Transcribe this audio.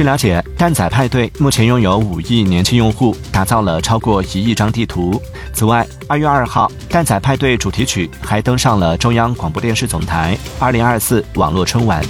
据了解蛋仔派对目前拥有五亿年轻用户打造了超过一亿张地图。此外二月二号蛋仔派对主题曲还登上了中央广播电视总台二零二四网络春晚。